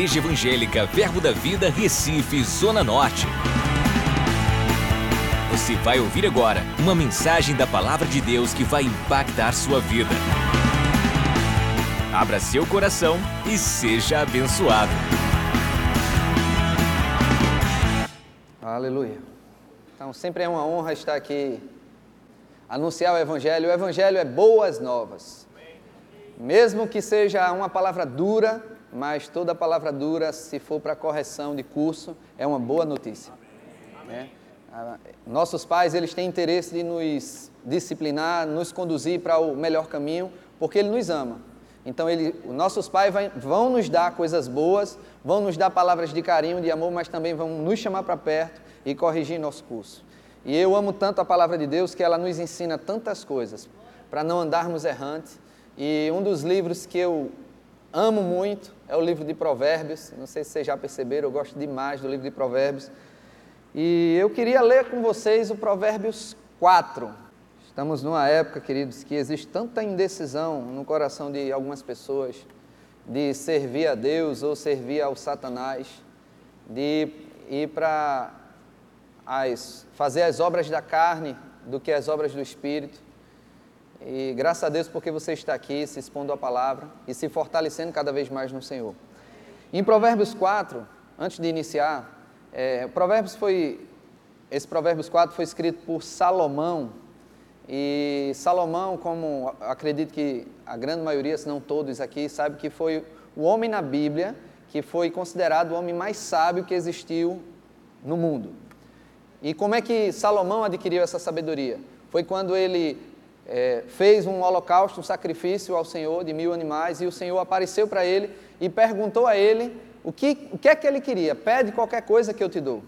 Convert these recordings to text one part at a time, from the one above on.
Igreja Evangélica Verbo da Vida, Recife, Zona Norte. Você vai ouvir agora uma mensagem da Palavra de Deus que vai impactar sua vida. Abra seu coração e seja abençoado. Aleluia. Então, sempre é uma honra estar aqui, anunciar o Evangelho. O Evangelho é boas novas. Mesmo que seja uma palavra dura, mas toda palavra dura, se for para correção de curso, é uma boa notícia. Né? Nossos pais, eles têm interesse de nos disciplinar, nos conduzir para o melhor caminho, porque Ele nos ama. Então, ele, nossos pais vai, vão nos dar coisas boas, vão nos dar palavras de carinho, de amor, mas também vão nos chamar para perto e corrigir nosso curso. E eu amo tanto a palavra de Deus que ela nos ensina tantas coisas para não andarmos errantes e um dos livros que eu amo muito é o livro de Provérbios. Não sei se vocês já perceberam, eu gosto demais do livro de Provérbios. E eu queria ler com vocês o Provérbios 4. Estamos numa época, queridos, que existe tanta indecisão no coração de algumas pessoas de servir a Deus ou servir ao Satanás, de ir para as, fazer as obras da carne do que as obras do Espírito. E graças a Deus porque você está aqui se expondo à palavra e se fortalecendo cada vez mais no Senhor. Em Provérbios 4, antes de iniciar, é, Provérbios foi, esse Provérbios 4 foi escrito por Salomão. E Salomão, como acredito que a grande maioria, se não todos aqui, sabe que foi o homem na Bíblia que foi considerado o homem mais sábio que existiu no mundo. E como é que Salomão adquiriu essa sabedoria? Foi quando ele é, fez um holocausto, um sacrifício ao Senhor de mil animais, e o Senhor apareceu para ele e perguntou a ele o que, o que é que ele queria. Pede qualquer coisa que eu te dou.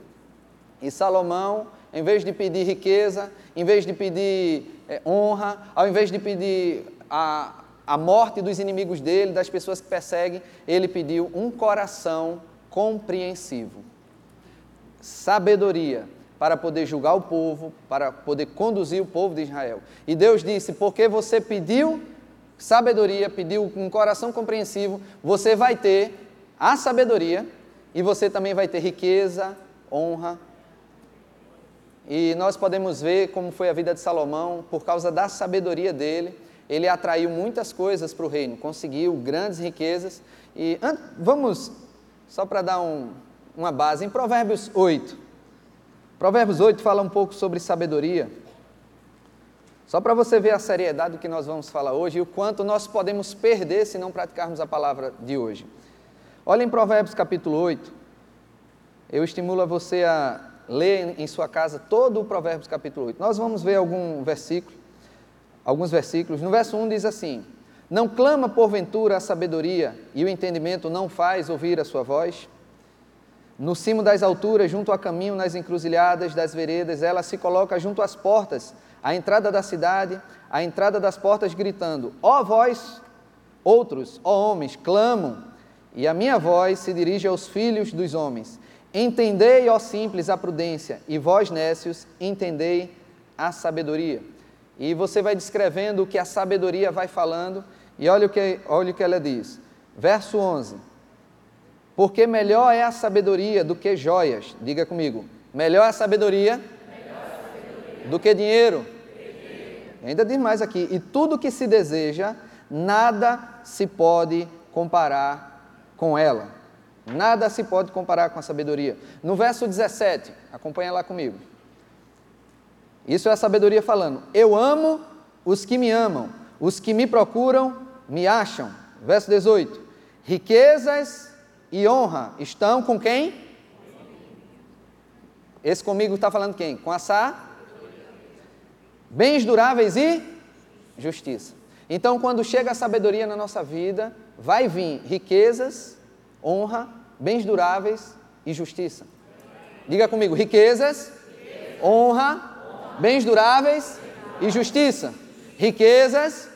E Salomão, em vez de pedir riqueza, em vez de pedir é, honra, ao invés de pedir a, a morte dos inimigos dele, das pessoas que perseguem, ele pediu um coração compreensivo, sabedoria para poder julgar o povo, para poder conduzir o povo de Israel. E Deus disse: porque você pediu sabedoria, pediu um coração compreensivo, você vai ter a sabedoria e você também vai ter riqueza, honra. E nós podemos ver como foi a vida de Salomão, por causa da sabedoria dele, ele atraiu muitas coisas para o reino, conseguiu grandes riquezas. E vamos, só para dar um, uma base, em Provérbios 8, Provérbios 8 fala um pouco sobre sabedoria. Só para você ver a seriedade do que nós vamos falar hoje e o quanto nós podemos perder se não praticarmos a palavra de hoje. Olha em Provérbios capítulo 8. Eu estimulo a você a ler em sua casa todo o Provérbios capítulo 8. Nós vamos ver algum versículo, alguns versículos. No verso 1 diz assim: Não clama porventura a sabedoria e o entendimento não faz ouvir a sua voz? No cimo das alturas, junto ao caminho, nas encruzilhadas das veredas, ela se coloca junto às portas, à entrada da cidade, à entrada das portas, gritando: Ó oh, vós, outros, ó oh, homens, clamam, e a minha voz se dirige aos filhos dos homens. Entendei, ó simples, a prudência, e vós, nécios, entendei a sabedoria. E você vai descrevendo o que a sabedoria vai falando, e olha o que, olha o que ela diz. Verso 11. Porque melhor é a sabedoria do que joias. Diga comigo. Melhor é a sabedoria, do que dinheiro. Ainda diz mais aqui. E tudo que se deseja, nada se pode comparar com ela. Nada se pode comparar com a sabedoria. No verso 17, acompanha lá comigo. Isso é a sabedoria falando. Eu amo os que me amam, os que me procuram me acham. Verso 18. Riquezas e honra estão com quem? Esse comigo está falando quem? Com a? Bens duráveis e justiça. Então, quando chega a sabedoria na nossa vida, vai vir riquezas, honra, bens duráveis e justiça. Diga comigo: riquezas, honra, bens duráveis e justiça. Riquezas,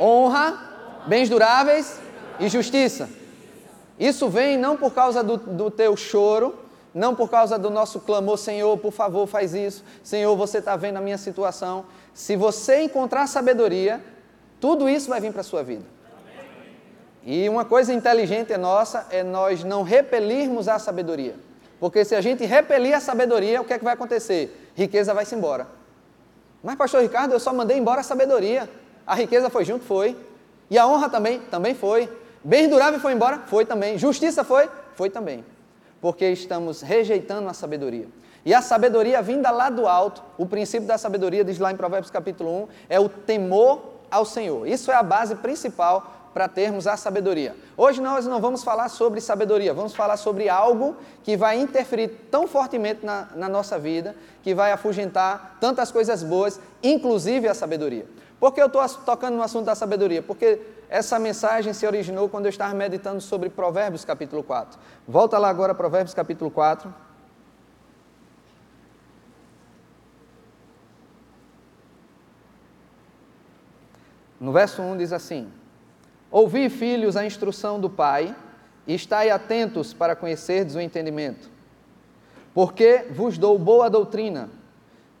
honra, bens duráveis e justiça. Isso vem não por causa do, do teu choro, não por causa do nosso clamor, Senhor, por favor, faz isso, Senhor, você está vendo a minha situação. Se você encontrar sabedoria, tudo isso vai vir para a sua vida. E uma coisa inteligente nossa é nós não repelirmos a sabedoria. Porque se a gente repelir a sabedoria, o que é que vai acontecer? Riqueza vai-se embora. Mas, pastor Ricardo, eu só mandei embora a sabedoria. A riqueza foi junto? Foi. E a honra também? Também foi. Bem durável foi embora? Foi também. Justiça foi? Foi também. Porque estamos rejeitando a sabedoria. E a sabedoria vinda lá do alto, o princípio da sabedoria, diz lá em Provérbios capítulo 1, é o temor ao Senhor. Isso é a base principal para termos a sabedoria. Hoje nós não vamos falar sobre sabedoria, vamos falar sobre algo que vai interferir tão fortemente na, na nossa vida, que vai afugentar tantas coisas boas, inclusive a sabedoria. Por que eu estou tocando no assunto da sabedoria? Porque essa mensagem se originou quando eu estava meditando sobre Provérbios capítulo 4. Volta lá agora, Provérbios capítulo 4. No verso 1 diz assim: Ouvi, filhos, a instrução do Pai, e estai atentos para conhecerdes o entendimento. Porque vos dou boa doutrina.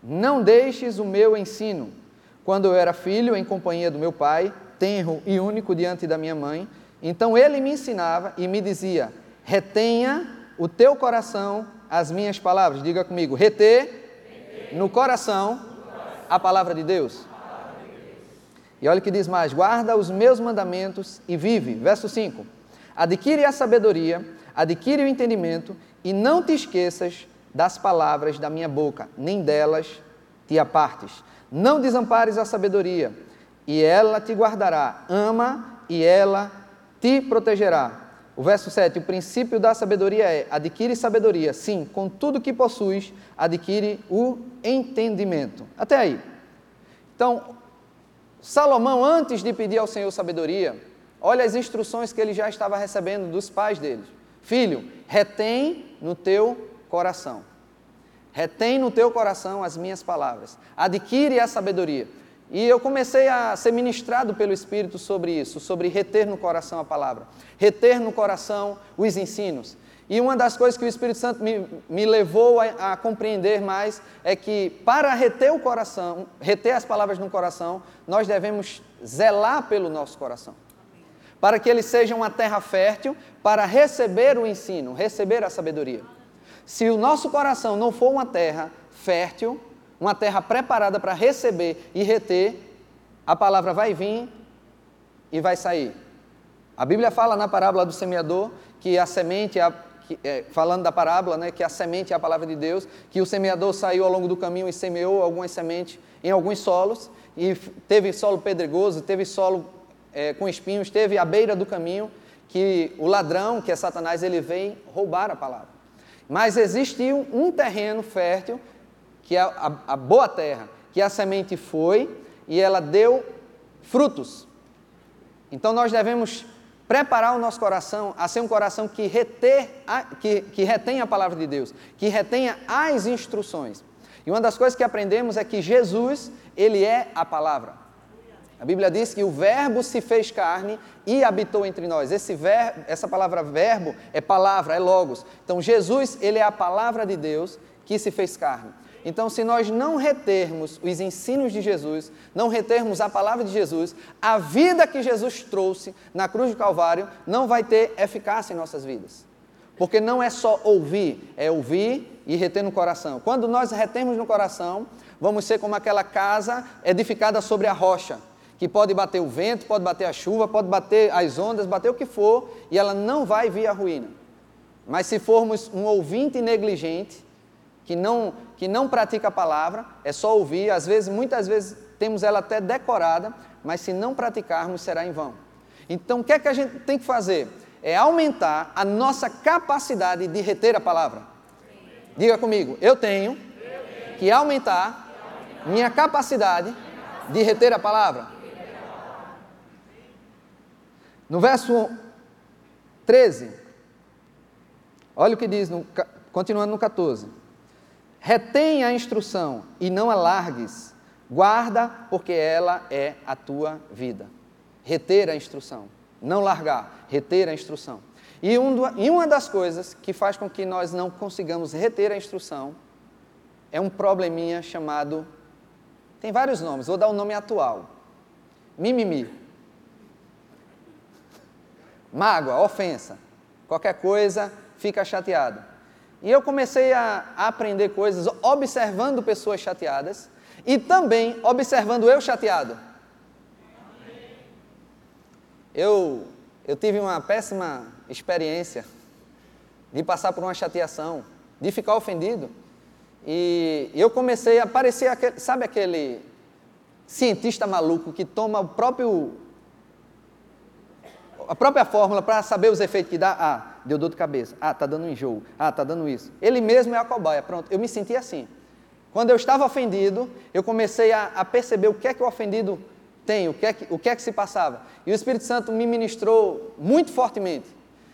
Não deixes o meu ensino. Quando eu era filho, em companhia do meu pai, tenro e único diante da minha mãe, então ele me ensinava e me dizia: retenha o teu coração as minhas palavras. Diga comigo: reter, no coração a palavra de Deus. E olha o que diz mais: guarda os meus mandamentos e vive. Verso 5: adquire a sabedoria, adquire o entendimento, e não te esqueças das palavras da minha boca, nem delas te apartes. Não desampares a sabedoria, e ela te guardará. Ama, e ela te protegerá. O verso 7, o princípio da sabedoria é: adquire sabedoria, sim, com tudo que possuis, adquire o entendimento. Até aí. Então, Salomão, antes de pedir ao Senhor sabedoria, olha as instruções que ele já estava recebendo dos pais dele. Filho, retém no teu coração. Retém no teu coração as minhas palavras. Adquire a sabedoria. E eu comecei a ser ministrado pelo Espírito sobre isso, sobre reter no coração a palavra, reter no coração os ensinos. E uma das coisas que o Espírito Santo me, me levou a, a, compreender mais é que para reter o coração, reter as palavras no coração, nós devemos zelar pelo nosso coração. Para que ele seja uma terra fértil para receber o ensino, receber a sabedoria. Se o nosso coração não for uma terra fértil, uma terra preparada para receber e reter, a palavra vai vir e vai sair. A Bíblia fala na parábola do semeador que a semente, a, que, é, falando da parábola, né, que a semente é a palavra de Deus, que o semeador saiu ao longo do caminho e semeou algumas sementes em alguns solos, e teve solo pedregoso, teve solo é, com espinhos, teve à beira do caminho, que o ladrão, que é Satanás, ele vem roubar a palavra. Mas existiu um terreno fértil, que é a, a boa terra, que a semente foi e ela deu frutos. Então nós devemos preparar o nosso coração a ser um coração que, reter a, que, que retém a palavra de Deus, que retenha as instruções. E uma das coisas que aprendemos é que Jesus, ele é a palavra. A Bíblia diz que o verbo se fez carne e habitou entre nós. Esse ver, essa palavra verbo é palavra, é logos. Então Jesus, ele é a palavra de Deus que se fez carne. Então, se nós não retermos os ensinos de Jesus, não retermos a palavra de Jesus, a vida que Jesus trouxe na cruz do Calvário não vai ter eficácia em nossas vidas. Porque não é só ouvir, é ouvir e reter no coração. Quando nós retemos no coração, vamos ser como aquela casa edificada sobre a rocha, que pode bater o vento, pode bater a chuva, pode bater as ondas, bater o que for, e ela não vai vir à ruína. Mas se formos um ouvinte negligente, que não, que não pratica a palavra, é só ouvir, às vezes, muitas vezes temos ela até decorada, mas se não praticarmos será em vão. Então, o que é que a gente tem que fazer? É aumentar a nossa capacidade de reter a palavra. Diga comigo, eu tenho que aumentar minha capacidade de reter a palavra. No verso 13, olha o que diz, no, continuando no 14. Retém a instrução e não a largues. Guarda, porque ela é a tua vida. Reter a instrução. Não largar, reter a instrução. E, um, e uma das coisas que faz com que nós não consigamos reter a instrução é um probleminha chamado. Tem vários nomes, vou dar o um nome atual: mimimi. Mágoa, ofensa. Qualquer coisa, fica chateado. E eu comecei a, a aprender coisas observando pessoas chateadas e também observando eu chateado. Eu, eu tive uma péssima experiência de passar por uma chateação, de ficar ofendido. E eu comecei a parecer aquele, sabe aquele cientista maluco que toma o próprio a própria fórmula para saber os efeitos que dá. Ah, deu dor de cabeça. Ah, tá dando enjoo. Ah, tá dando isso. Ele mesmo é a cobaia. Pronto, eu me senti assim. Quando eu estava ofendido, eu comecei a, a perceber o que é que o ofendido tem, o que, é que, o que é que se passava. E o Espírito Santo me ministrou muito fortemente.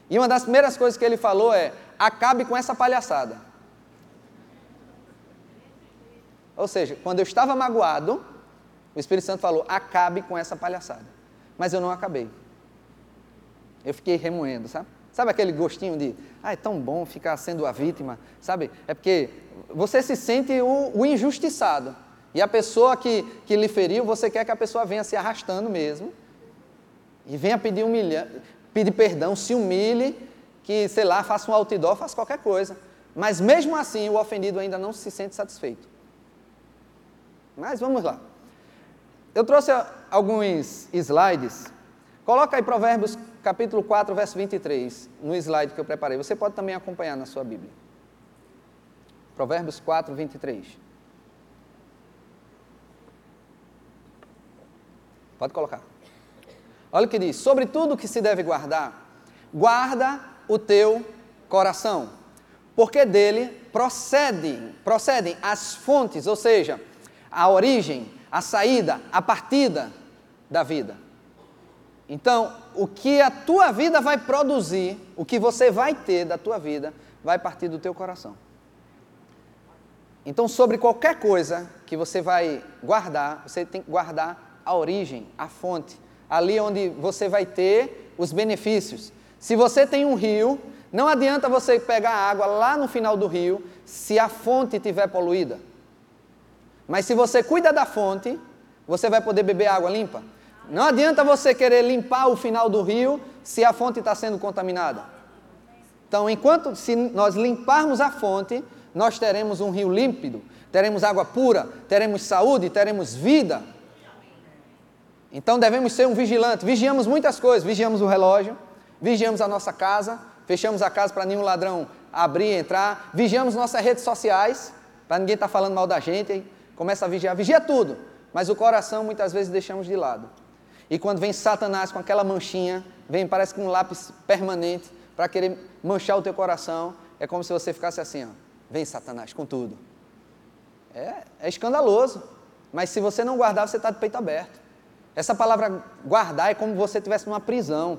E uma das primeiras coisas que ele falou é: acabe com essa palhaçada. Ou seja, quando eu estava magoado, o Espírito Santo falou: acabe com essa palhaçada. Mas eu não acabei. Eu fiquei remoendo, sabe? Sabe aquele gostinho de, ah, é tão bom ficar sendo a vítima, sabe? É porque você se sente o, o injustiçado. E a pessoa que, que lhe feriu, você quer que a pessoa venha se arrastando mesmo. E venha pedir, humilha, pedir perdão, se humilhe, que, sei lá, faça um outdoor, faça qualquer coisa. Mas mesmo assim, o ofendido ainda não se sente satisfeito. Mas vamos lá. Eu trouxe alguns slides. Coloca aí Provérbios capítulo 4, verso 23, no slide que eu preparei. Você pode também acompanhar na sua Bíblia. Provérbios 4, 23. Pode colocar. Olha o que diz: Sobre tudo que se deve guardar, guarda o teu coração, porque dele procedem, procedem as fontes, ou seja, a origem, a saída, a partida da vida. Então, o que a tua vida vai produzir, o que você vai ter da tua vida, vai partir do teu coração. Então, sobre qualquer coisa que você vai guardar, você tem que guardar a origem, a fonte, ali onde você vai ter os benefícios. Se você tem um rio, não adianta você pegar água lá no final do rio se a fonte estiver poluída. Mas se você cuida da fonte, você vai poder beber água limpa. Não adianta você querer limpar o final do rio se a fonte está sendo contaminada. Então, enquanto se nós limparmos a fonte, nós teremos um rio límpido, teremos água pura, teremos saúde, teremos vida. Então devemos ser um vigilante. Vigiamos muitas coisas, vigiamos o relógio, vigiamos a nossa casa, fechamos a casa para nenhum ladrão abrir e entrar, vigiamos nossas redes sociais, para ninguém estar tá falando mal da gente, começa a vigiar, vigia tudo, mas o coração muitas vezes deixamos de lado. E quando vem Satanás com aquela manchinha, vem, parece que um lápis permanente para querer manchar o teu coração, é como se você ficasse assim, ó, vem Satanás com tudo. É, é escandaloso, mas se você não guardar, você está de peito aberto. Essa palavra guardar é como você estivesse numa prisão,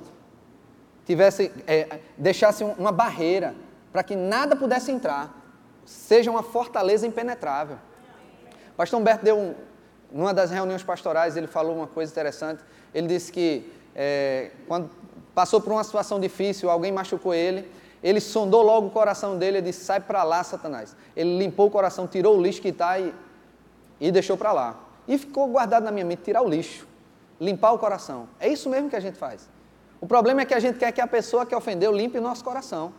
tivesse, é, deixasse uma barreira para que nada pudesse entrar, seja uma fortaleza impenetrável. Pastor Humberto deu um, numa das reuniões pastorais, ele falou uma coisa interessante. Ele disse que é, quando passou por uma situação difícil, alguém machucou ele, ele sondou logo o coração dele e disse: Sai para lá, Satanás. Ele limpou o coração, tirou o lixo que está e, e deixou para lá. E ficou guardado na minha mente: tirar o lixo, limpar o coração. É isso mesmo que a gente faz. O problema é que a gente quer que a pessoa que ofendeu limpe o nosso coração.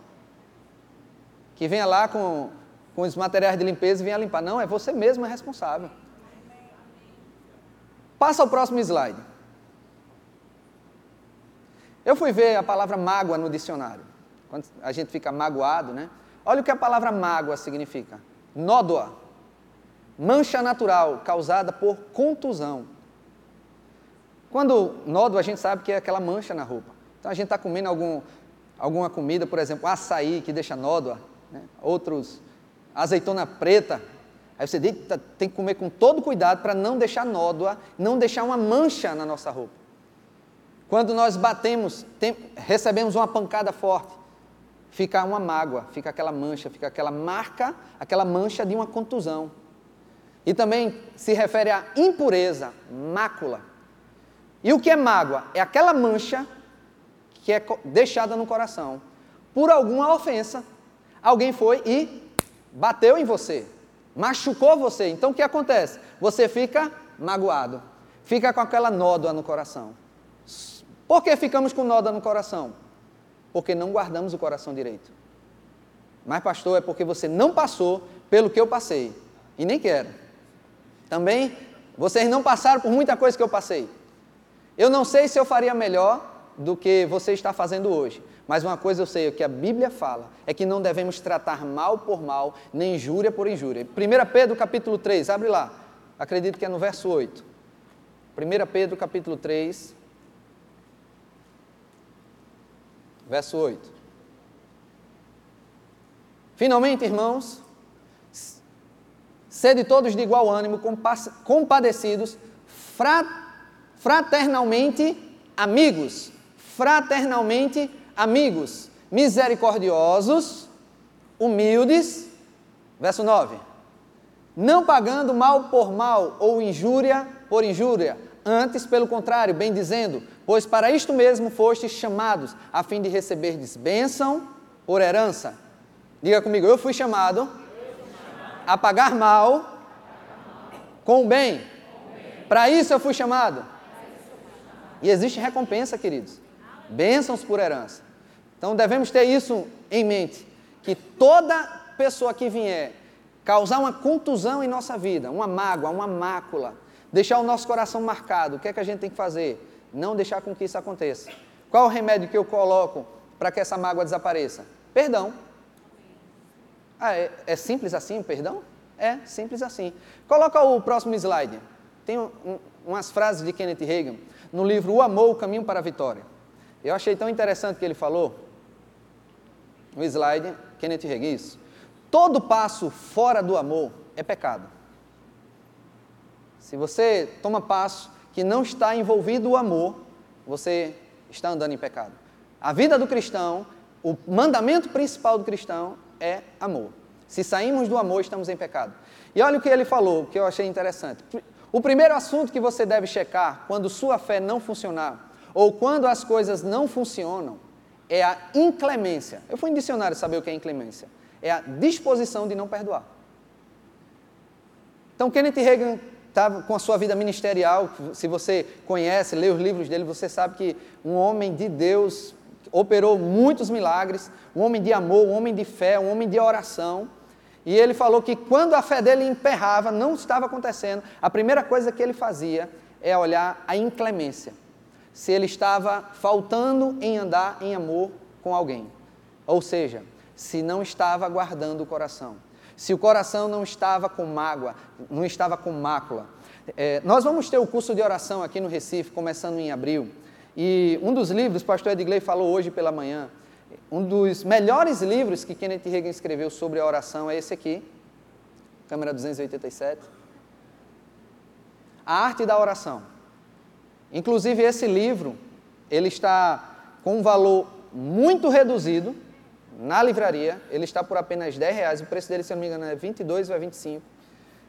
Que venha lá com, com os materiais de limpeza e venha limpar. Não, é você mesmo é responsável. Passa ao próximo slide. Eu fui ver a palavra mágoa no dicionário. Quando a gente fica magoado, né? Olha o que a palavra mágoa significa: nódoa, mancha natural causada por contusão. Quando nódoa, a gente sabe que é aquela mancha na roupa. Então a gente está comendo algum, alguma comida, por exemplo, açaí, que deixa nódoa, né? outros, azeitona preta, Aí você tem que comer com todo cuidado para não deixar nódoa, não deixar uma mancha na nossa roupa. Quando nós batemos, tem, recebemos uma pancada forte, fica uma mágoa, fica aquela mancha, fica aquela marca, aquela mancha de uma contusão. E também se refere à impureza, mácula. E o que é mágoa? É aquela mancha que é deixada no coração por alguma ofensa. Alguém foi e bateu em você machucou você. Então o que acontece? Você fica magoado, fica com aquela nódoa no coração. Por que ficamos com nódoa no coração? porque não guardamos o coração direito. Mas, pastor, é porque você não passou pelo que eu passei. E nem quero. Também, vocês não passaram por muita coisa que eu passei. Eu não sei se eu faria melhor do que você está fazendo hoje. Mas uma coisa eu sei, o que a Bíblia fala é que não devemos tratar mal por mal, nem injúria por injúria. 1 Pedro capítulo 3, abre lá. Acredito que é no verso 8. 1 Pedro capítulo 3, verso 8. Finalmente, irmãos, sede todos de igual ânimo, compadecidos, fraternalmente amigos, fraternalmente amigos, misericordiosos, humildes, verso 9, não pagando mal por mal ou injúria por injúria, antes, pelo contrário, bem dizendo, pois para isto mesmo fostes chamados, a fim de receber bênção por herança. Diga comigo, eu fui chamado a pagar mal com o bem. Para isso eu fui chamado. E existe recompensa, queridos. Bênçãos por herança. Então devemos ter isso em mente, que toda pessoa que vier causar uma contusão em nossa vida, uma mágoa, uma mácula, deixar o nosso coração marcado, o que é que a gente tem que fazer? Não deixar com que isso aconteça. Qual o remédio que eu coloco para que essa mágoa desapareça? Perdão. Ah, é, é, simples assim o perdão? É, simples assim. Coloca o próximo slide. Tem um, um, umas frases de Kenneth Reagan no livro O Amor, o Caminho para a Vitória. Eu achei tão interessante que ele falou, o slide, Kenneth Reagan, isso. Todo passo fora do amor é pecado. Se você toma passo que não está envolvido o amor, você está andando em pecado. A vida do cristão, o mandamento principal do cristão é amor. Se saímos do amor, estamos em pecado. E olha o que ele falou, que eu achei interessante. O primeiro assunto que você deve checar quando sua fé não funcionar, ou quando as coisas não funcionam, é a inclemência. Eu fui em dicionário saber o que é inclemência. É a disposição de não perdoar. Então, Kenneth Reagan estava com a sua vida ministerial. Se você conhece, lê os livros dele, você sabe que um homem de Deus operou muitos milagres, um homem de amor, um homem de fé, um homem de oração. E ele falou que quando a fé dele emperrava, não estava acontecendo, a primeira coisa que ele fazia é olhar a inclemência. Se ele estava faltando em andar em amor com alguém. Ou seja, se não estava guardando o coração. Se o coração não estava com mágoa, não estava com mácula. É, nós vamos ter o curso de oração aqui no Recife, começando em abril. E um dos livros, o pastor Edgley falou hoje pela manhã, um dos melhores livros que Kenneth Reagan escreveu sobre a oração é esse aqui, câmera 287. A arte da oração. Inclusive esse livro, ele está com um valor muito reduzido na livraria, ele está por apenas 10 reais, o preço dele, se não me engano, é 22 ou é 25.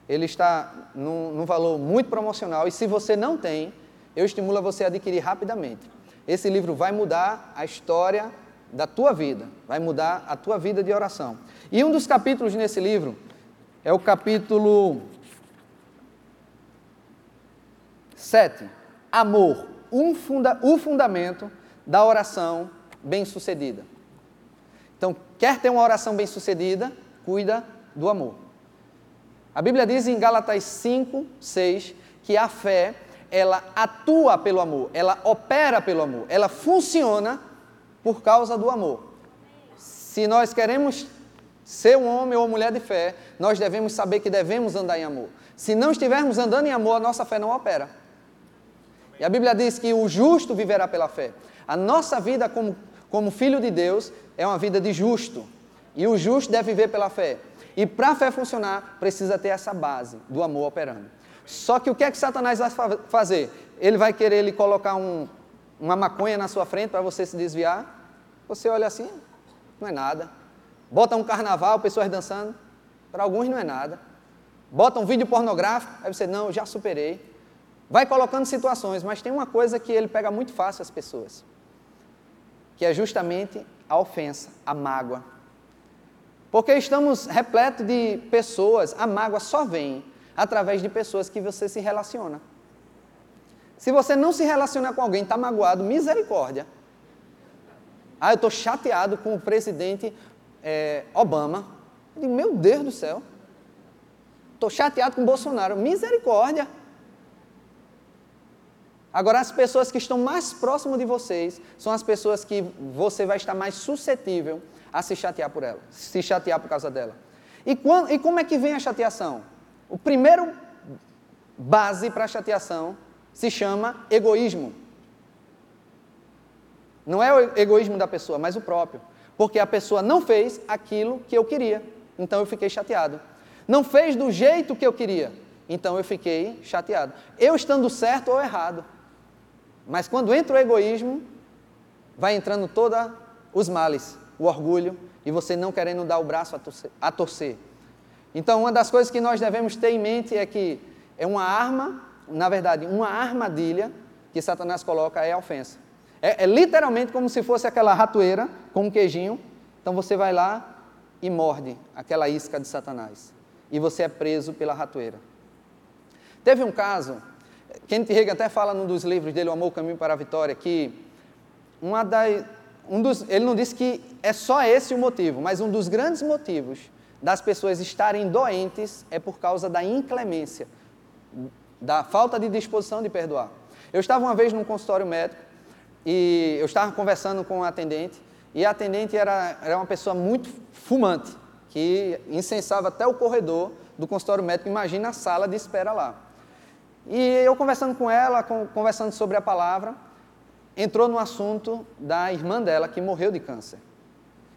Ele está num, num valor muito promocional e se você não tem, eu estimulo você a adquirir rapidamente. Esse livro vai mudar a história da tua vida, vai mudar a tua vida de oração. E um dos capítulos nesse livro é o capítulo 7, Amor, um funda, o fundamento da oração bem-sucedida. Então, quer ter uma oração bem-sucedida, cuida do amor. A Bíblia diz em Gálatas 5, 6 que a fé ela atua pelo amor, ela opera pelo amor, ela funciona por causa do amor. Se nós queremos ser um homem ou mulher de fé, nós devemos saber que devemos andar em amor. Se não estivermos andando em amor, a nossa fé não opera. E a Bíblia diz que o justo viverá pela fé. A nossa vida como, como filho de Deus é uma vida de justo. E o justo deve viver pela fé. E para a fé funcionar, precisa ter essa base do amor operando. Só que o que é que Satanás vai fazer? Ele vai querer ele colocar um, uma maconha na sua frente para você se desviar. Você olha assim, não é nada. Bota um carnaval, pessoas dançando. Para alguns não é nada. Bota um vídeo pornográfico, aí você, não, já superei. Vai colocando situações, mas tem uma coisa que ele pega muito fácil as pessoas, que é justamente a ofensa, a mágoa. Porque estamos repletos de pessoas, a mágoa só vem através de pessoas que você se relaciona. Se você não se relaciona com alguém, está magoado, misericórdia. Ah, eu estou chateado com o presidente é, Obama. Digo, meu Deus do céu. Estou chateado com o Bolsonaro. Misericórdia. Agora, as pessoas que estão mais próximas de vocês são as pessoas que você vai estar mais suscetível a se chatear por ela, se chatear por causa dela. E, quando, e como é que vem a chateação? O primeiro base para a chateação se chama egoísmo. Não é o egoísmo da pessoa, mas o próprio. Porque a pessoa não fez aquilo que eu queria, então eu fiquei chateado. Não fez do jeito que eu queria, então eu fiquei chateado. Eu estando certo ou errado. Mas quando entra o egoísmo, vai entrando todos os males, o orgulho e você não querendo dar o braço a torcer, a torcer. Então, uma das coisas que nós devemos ter em mente é que é uma arma, na verdade, uma armadilha que Satanás coloca é a ofensa. É, é literalmente como se fosse aquela ratoeira com um queijinho. Então você vai lá e morde aquela isca de Satanás. E você é preso pela ratoeira. Teve um caso, Kenneth Reagan até fala num dos livros dele, O Amor, o Caminho para a Vitória, que uma das, um dos, ele não disse que é só esse o motivo, mas um dos grandes motivos das pessoas estarem doentes é por causa da inclemência, da falta de disposição de perdoar. Eu estava uma vez num consultório médico e eu estava conversando com a atendente, e a atendente era, era uma pessoa muito fumante, que incensava até o corredor do consultório médico, imagina a sala de espera lá. E eu conversando com ela, conversando sobre a palavra, entrou no assunto da irmã dela que morreu de câncer.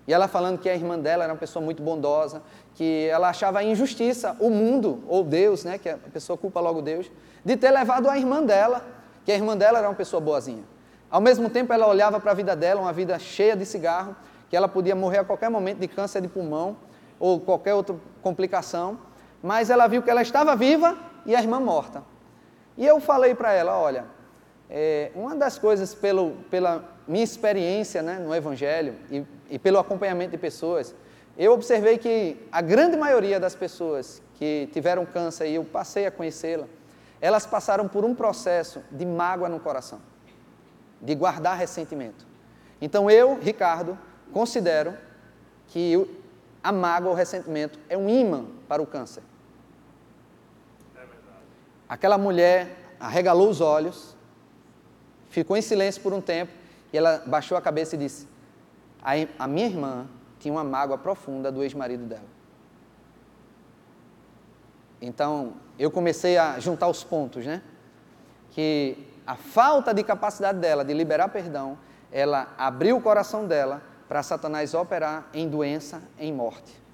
E ela falando que a irmã dela era uma pessoa muito bondosa, que ela achava injustiça o mundo, ou Deus, né, que a pessoa culpa logo Deus, de ter levado a irmã dela, que a irmã dela era uma pessoa boazinha. Ao mesmo tempo, ela olhava para a vida dela, uma vida cheia de cigarro, que ela podia morrer a qualquer momento de câncer de pulmão ou qualquer outra complicação, mas ela viu que ela estava viva e a irmã morta. E eu falei para ela: olha, é, uma das coisas, pelo, pela minha experiência né, no Evangelho e, e pelo acompanhamento de pessoas, eu observei que a grande maioria das pessoas que tiveram câncer e eu passei a conhecê-la, elas passaram por um processo de mágoa no coração de guardar ressentimento. Então eu, Ricardo, considero que a mágoa o ressentimento é um imã para o câncer. Aquela mulher arregalou os olhos, ficou em silêncio por um tempo e ela baixou a cabeça e disse: a minha irmã tinha uma mágoa profunda do ex-marido dela. Então eu comecei a juntar os pontos, né? Que a falta de capacidade dela de liberar perdão, ela abriu o coração dela para Satanás operar em doença, em morte.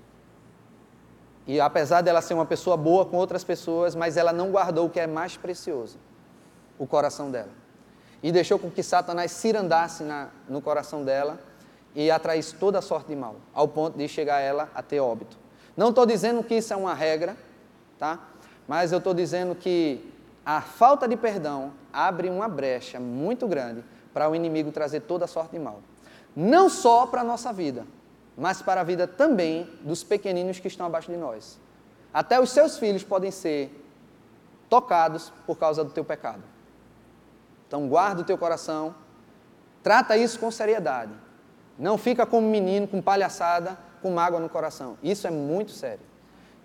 E apesar dela ser uma pessoa boa com outras pessoas, mas ela não guardou o que é mais precioso, o coração dela. E deixou com que Satanás cirandasse na, no coração dela e atraísse toda a sorte de mal, ao ponto de chegar ela a ter óbito. Não estou dizendo que isso é uma regra, tá? Mas eu estou dizendo que a falta de perdão abre uma brecha muito grande para o inimigo trazer toda a sorte de mal. Não só para a nossa vida, mas para a vida também dos pequeninos que estão abaixo de nós. Até os seus filhos podem ser tocados por causa do teu pecado. Então guarda o teu coração, trata isso com seriedade. Não fica como menino, com palhaçada, com mágoa no coração. Isso é muito sério.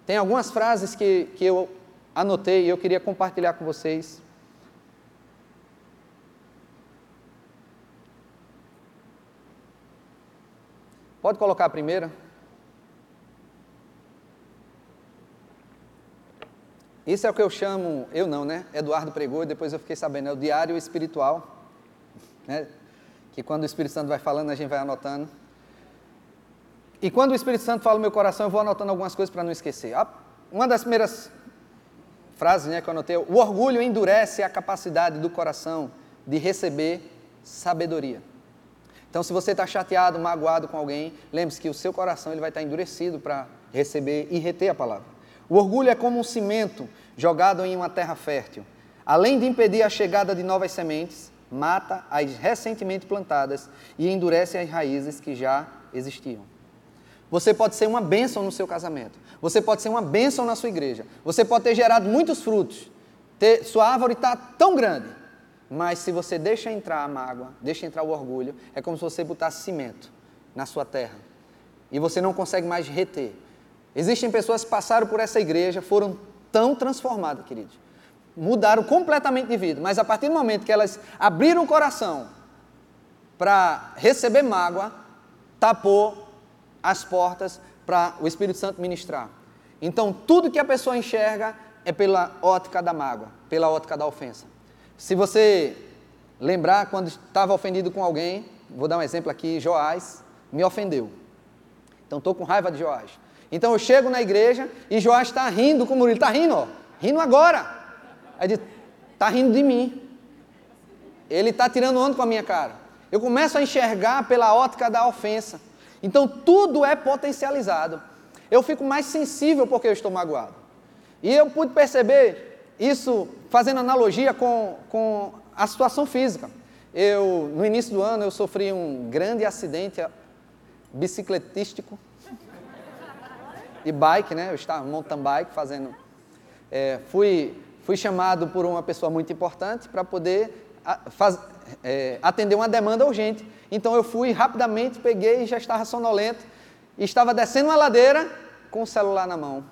Tem algumas frases que, que eu anotei e eu queria compartilhar com vocês. Pode colocar a primeira? Isso é o que eu chamo, eu não, né? Eduardo pregou e depois eu fiquei sabendo, é o diário espiritual, né? Que quando o Espírito Santo vai falando, a gente vai anotando. E quando o Espírito Santo fala no meu coração, eu vou anotando algumas coisas para não esquecer. Uma das primeiras frase né, que eu anotei: o orgulho endurece a capacidade do coração de receber sabedoria. Então, se você está chateado, magoado com alguém, lembre-se que o seu coração ele vai estar endurecido para receber e reter a palavra. O orgulho é como um cimento jogado em uma terra fértil. Além de impedir a chegada de novas sementes, mata as recentemente plantadas e endurece as raízes que já existiam. Você pode ser uma bênção no seu casamento. Você pode ser uma bênção na sua igreja. Você pode ter gerado muitos frutos. Ter, sua árvore está tão grande Mas se você deixa entrar a mágoa, deixa entrar o orgulho, é como se você botasse cimento na sua terra. E você não consegue mais reter. Existem pessoas que passaram por essa igreja, foram tão transformadas, queridos. Mudaram completamente de vida. Mas a partir do momento que elas abriram o coração para receber mágoa, tapou as portas para o Espírito Santo ministrar. Então, tudo que a pessoa enxerga é pela ótica da mágoa, pela ótica da ofensa. Se você lembrar quando estava ofendido com alguém, vou dar um exemplo aqui, Joás me ofendeu. Então estou com raiva de Joás. Então eu chego na igreja e Joás está rindo com o Murilo, está rindo, ó, rindo agora. Aí diz, está rindo de mim. Ele está tirando onda com a minha cara. Eu começo a enxergar pela ótica da ofensa. Então tudo é potencializado. Eu fico mais sensível porque eu estou magoado. E eu pude perceber isso fazendo analogia com, com a situação física. Eu, no início do ano, eu sofri um grande acidente bicicletístico de bike, né? Eu estava mountain bike fazendo. É, fui, fui chamado por uma pessoa muito importante para poder a, faz, é, atender uma demanda urgente. Então eu fui rapidamente, peguei e já estava sonolento. E estava descendo uma ladeira com o celular na mão.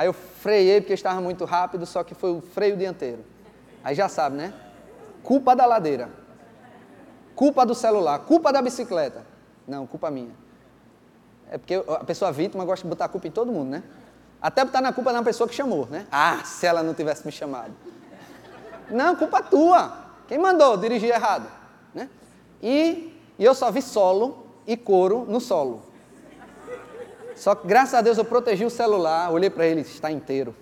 Aí eu freiei porque estava muito rápido, só que foi o freio dianteiro. Aí já sabe, né? Culpa da ladeira. Culpa do celular. Culpa da bicicleta. Não, culpa minha. É porque a pessoa vítima gosta de botar a culpa em todo mundo, né? Até botar na culpa da pessoa que chamou, né? Ah, se ela não tivesse me chamado. Não, culpa tua. Quem mandou dirigir errado? Né? E, e eu só vi solo e couro no solo. Só que graças a Deus eu protegi o celular, olhei para ele, está inteiro.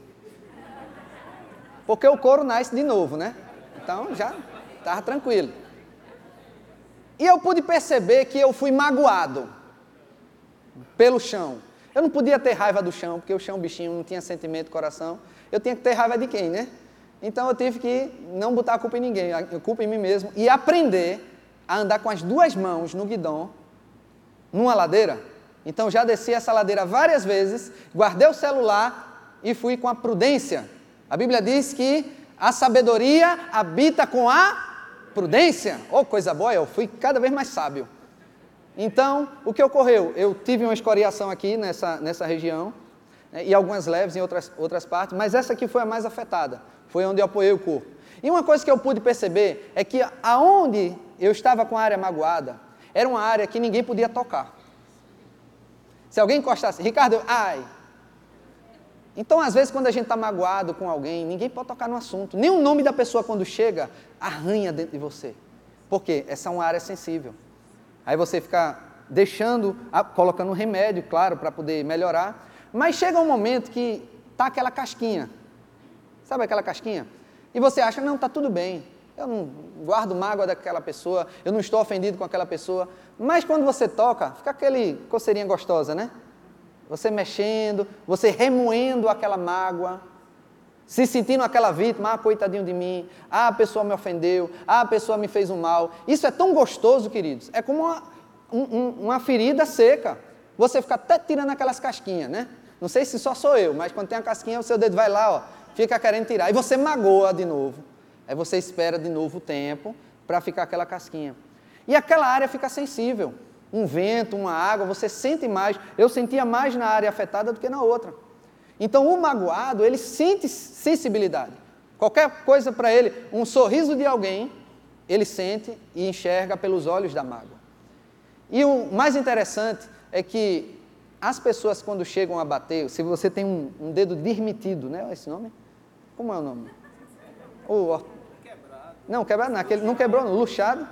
Porque o couro nasce de novo, né? Então já estava tranquilo. E eu pude perceber que eu fui magoado pelo chão. Eu não podia ter raiva do chão, porque o chão, bichinho, não tinha sentimento, coração. Eu tinha que ter raiva de quem, né? Então eu tive que não botar a culpa em ninguém, a culpa em mim mesmo e aprender a andar com as duas mãos no guidão, numa ladeira, então já desci essa ladeira várias vezes, guardei o celular e fui com a prudência. A Bíblia diz que a sabedoria habita com a prudência. Oh, coisa boa, eu fui cada vez mais sábio. Então, o que ocorreu? Eu tive uma escoriação aqui nessa, nessa região, né, e algumas leves em outras, outras partes, mas essa aqui foi a mais afetada, foi onde eu apoiei o corpo. E uma coisa que eu pude perceber é que aonde eu estava com a área magoada, era uma área que ninguém podia tocar. Se alguém encostasse, Ricardo, ai. Então, às vezes, quando a gente está magoado com alguém, ninguém pode tocar no assunto. Nem o nome da pessoa, quando chega, arranha dentro de você. Por quê? Essa é uma área sensível. Aí você fica deixando, colocando um remédio, claro, para poder melhorar. Mas chega um momento que tá aquela casquinha. Sabe aquela casquinha? E você acha, não, está tudo bem. Eu não guardo mágoa daquela pessoa, eu não estou ofendido com aquela pessoa. Mas quando você toca, fica aquele coceirinha gostosa, né? Você mexendo, você remoendo aquela mágoa, se sentindo aquela vítima, ah, coitadinho de mim, ah, a pessoa me ofendeu, ah, a pessoa me fez um mal. Isso é tão gostoso, queridos. É como uma, um, uma ferida seca. Você fica até tirando aquelas casquinhas, né? Não sei se só sou eu, mas quando tem a casquinha, o seu dedo vai lá, ó, fica querendo tirar. E você magoa de novo. Aí você espera de novo o tempo para ficar aquela casquinha. E aquela área fica sensível. Um vento, uma água, você sente mais. Eu sentia mais na área afetada do que na outra. Então o magoado, ele sente sensibilidade. Qualquer coisa para ele, um sorriso de alguém, ele sente e enxerga pelos olhos da mágoa. E o mais interessante é que as pessoas quando chegam a bater, se você tem um, um dedo dermitido, né? Esse nome? Como é o nome? O não, quebrado não, aquele não quebrou, não, luxado.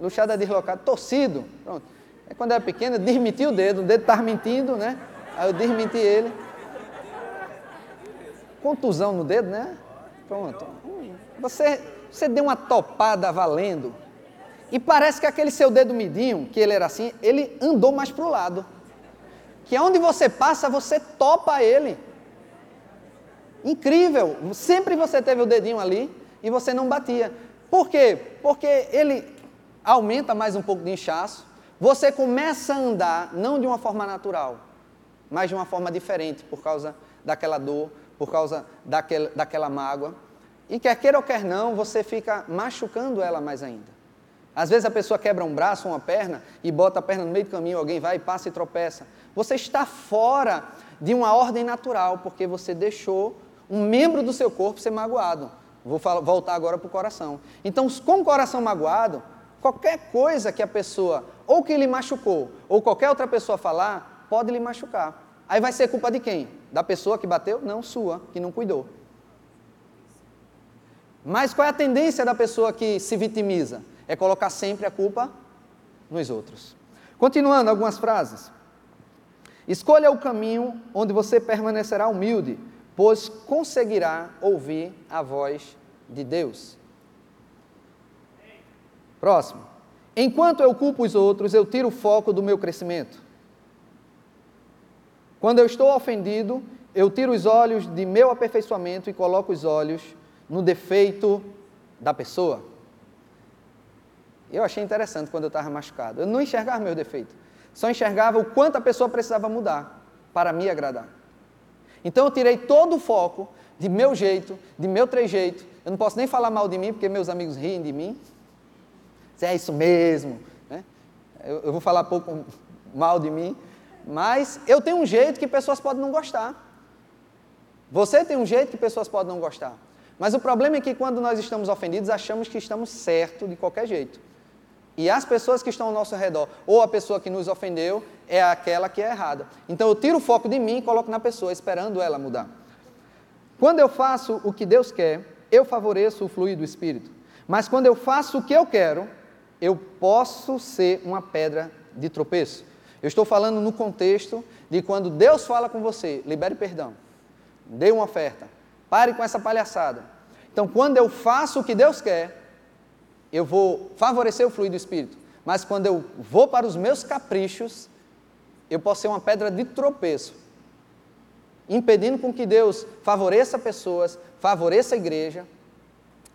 Luxado é deslocado, torcido. Pronto. É quando era pequeno, desmenti o dedo, o dedo estava mentindo, né? Aí eu desmenti ele. Contusão no dedo, né? Pronto. Você, você deu uma topada valendo. E parece que aquele seu dedo midinho, que ele era assim, ele andou mais para o lado. Que onde você passa, você topa ele. Incrível. Sempre você teve o dedinho ali e você não batia. Por quê? Porque ele aumenta mais um pouco de inchaço, você começa a andar não de uma forma natural, mas de uma forma diferente, por causa daquela dor, por causa daquela, mágoa. E quer queira ou quer não, você fica machucando ela mais ainda. Às vezes a pessoa quebra um braço uma perna e bota a perna no meio do caminho, alguém vai, passa e tropeça. Você está fora de uma ordem natural, porque você deixou um membro do seu corpo ser magoado. Vou voltar agora para o coração. Então, com o coração magoado, qualquer coisa que a pessoa, ou que lhe machucou, ou qualquer outra pessoa falar, pode lhe machucar. Aí vai ser culpa de quem? Da pessoa que bateu? Não, sua, que não cuidou. Mas qual é a tendência da pessoa que se vitimiza? É colocar sempre a culpa nos outros. Continuando algumas frases. Escolha o caminho onde você permanecerá humilde, pois conseguirá ouvir a voz de Deus. Próximo. Enquanto eu culpo os outros, eu tiro o foco do meu crescimento. Quando eu estou ofendido, eu tiro os olhos de meu aperfeiçoamento e coloco os olhos no defeito da pessoa. Eu achei interessante quando eu estava machucado. Eu não enxergava meu defeito, só enxergava o quanto a pessoa precisava mudar para me agradar. Então eu tirei todo o foco de meu jeito, de meu trejeito. Eu não posso nem falar mal de mim, porque meus amigos riem de mim. É isso mesmo. Né? Eu, eu vou falar pouco mal de mim, mas eu tenho um jeito que pessoas podem não gostar. Você tem um jeito que pessoas podem não gostar. Mas o problema é que quando nós estamos ofendidos, achamos que estamos certo de qualquer jeito. E as pessoas que estão ao nosso redor, ou a pessoa que nos ofendeu, é aquela que é errada. Então eu tiro o foco de mim e coloco na pessoa, esperando ela mudar. Quando eu faço o que Deus quer, eu favoreço o fluir do Espírito. Mas quando eu faço o que eu quero, eu posso ser uma pedra de tropeço. Eu estou falando no contexto de quando Deus fala com você, libere perdão, dê uma oferta, pare com essa palhaçada. Então, quando eu faço o que Deus quer, eu vou favorecer o fluir do Espírito. Mas quando eu vou para os meus caprichos, eu posso ser uma pedra de tropeço, impedindo com que Deus favoreça pessoas, favoreça a igreja.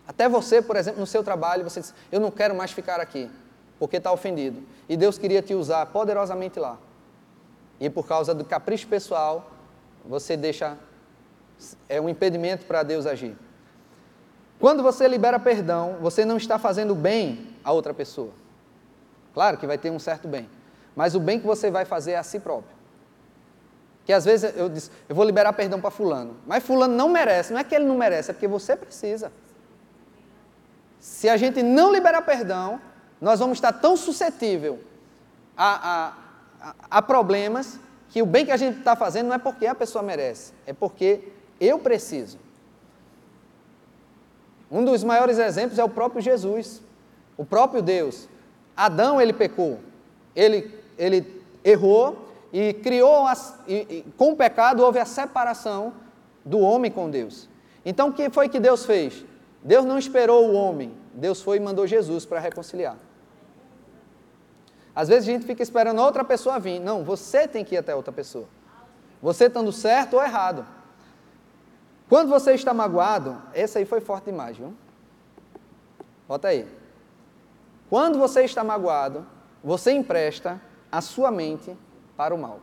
Até você, por exemplo, no seu trabalho, você diz: Eu não quero mais ficar aqui, porque está ofendido. E Deus queria te usar poderosamente lá. E por causa do capricho pessoal, você deixa. É um impedimento para Deus agir. Quando você libera perdão, você não está fazendo bem a outra pessoa. Claro que vai ter um certo bem, mas o bem que você vai fazer é a si próprio. Que às vezes eu disse, eu vou liberar perdão para fulano, mas fulano não merece, não é que ele não merece, é porque você precisa. Se a gente não liberar perdão, nós vamos estar tão suscetível a, a, a problemas que o bem que a gente está fazendo não é porque a pessoa merece, é porque eu preciso. Um dos maiores exemplos é o próprio Jesus, o próprio Deus. Adão, ele pecou, ele, ele errou e criou, as, e, e, com o pecado houve a separação do homem com Deus. Então, o que foi que Deus fez? Deus não esperou o homem, Deus foi e mandou Jesus para reconciliar. Às vezes a gente fica esperando outra pessoa vir. Não, você tem que ir até outra pessoa. Você estando certo ou errado. Quando você está magoado, esse aí foi forte demais, viu? Bota aí. Quando você está magoado, você empresta a sua mente para o mal.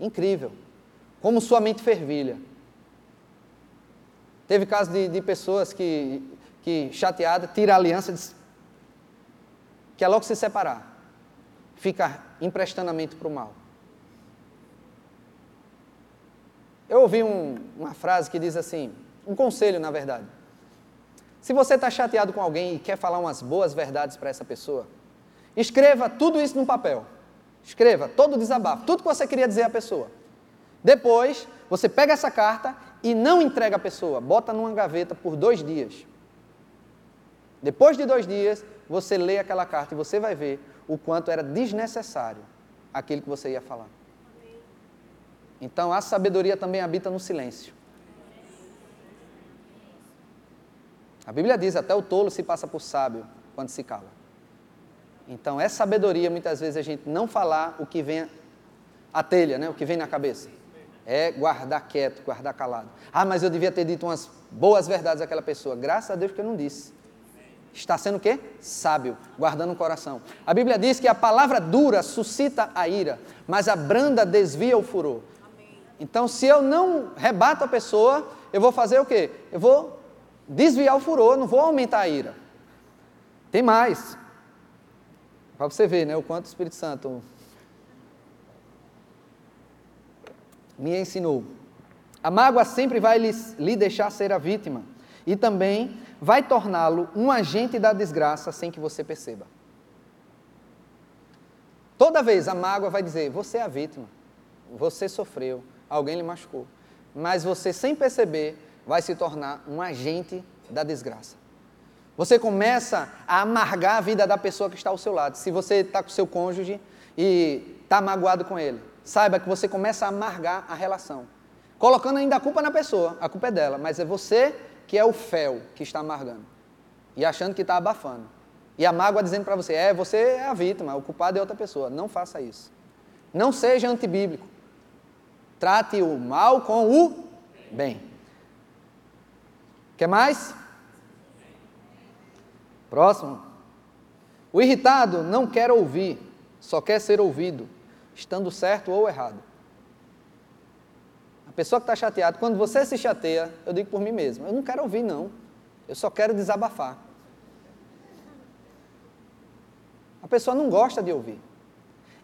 Incrível. Como sua mente fervilha. Teve casos de, de pessoas que, que, chateada, tira a aliança, diz, quer logo se separar. Fica emprestando a mente para o mal. Eu ouvi um, uma frase que diz assim, um conselho na verdade. Se você está chateado com alguém e quer falar umas boas verdades para essa pessoa, escreva tudo isso num papel. Escreva todo o desabafo, tudo que você queria dizer à pessoa. Depois, você pega essa carta e não entrega à pessoa, bota numa gaveta por dois dias. Depois de dois dias, você lê aquela carta e você vai ver o quanto era desnecessário aquilo que você ia falar. Então a sabedoria também habita no silêncio. A Bíblia diz: até o tolo se passa por sábio quando se cala. Então é sabedoria muitas vezes a gente não falar o que vem a telha, né? o que vem na cabeça. É guardar quieto, guardar calado. Ah, mas eu devia ter dito umas boas verdades àquela pessoa. Graças a Deus que eu não disse. Está sendo o quê? Sábio, guardando o coração. A Bíblia diz que a palavra dura suscita a ira, mas a branda desvia o furor. Então, se eu não rebato a pessoa, eu vou fazer o quê? Eu vou desviar o furor, não vou aumentar a ira. Tem mais. Para você ver, né, o quanto o Espírito Santo me ensinou. A mágoa sempre vai lhe, deixar ser a vítima e também vai torná-lo um agente da desgraça sem que você perceba. Toda vez a mágoa vai dizer: você é a vítima, você sofreu, alguém lhe machucou. Mas você, sem perceber, vai se tornar um agente da desgraça. Você começa a amargar a vida da pessoa que está ao seu lado. Se você está com seu cônjuge e está magoado com ele, saiba que você começa a amargar a relação. Colocando ainda a culpa na pessoa, a culpa é dela, mas é você que é o fel que está amargando. E achando que está abafando. E a mágoa dizendo para você, é, você é a vítima, o culpado é outra pessoa. Não faça isso. Não seja antibíblico. Trate o mal com o bem. Quer mais? Próximo. O irritado não quer ouvir, só quer ser ouvido, estando certo ou errado. A pessoa que está chateada, quando você se chateia, eu digo por mim mesmo, eu não quero ouvir, não. Eu só quero desabafar. A pessoa não gosta de ouvir.